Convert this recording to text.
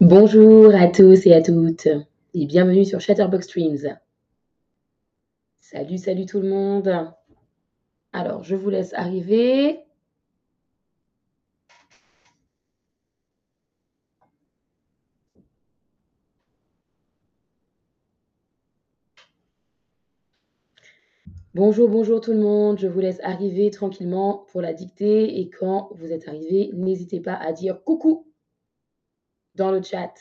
Bonjour à tous et à toutes et bienvenue sur Chatterbox Streams. Salut, salut tout le monde. Alors, je vous laisse arriver. Bonjour, bonjour tout le monde. Je vous laisse arriver tranquillement pour la dictée. Et quand vous êtes arrivé, n'hésitez pas à dire coucou dans le chat.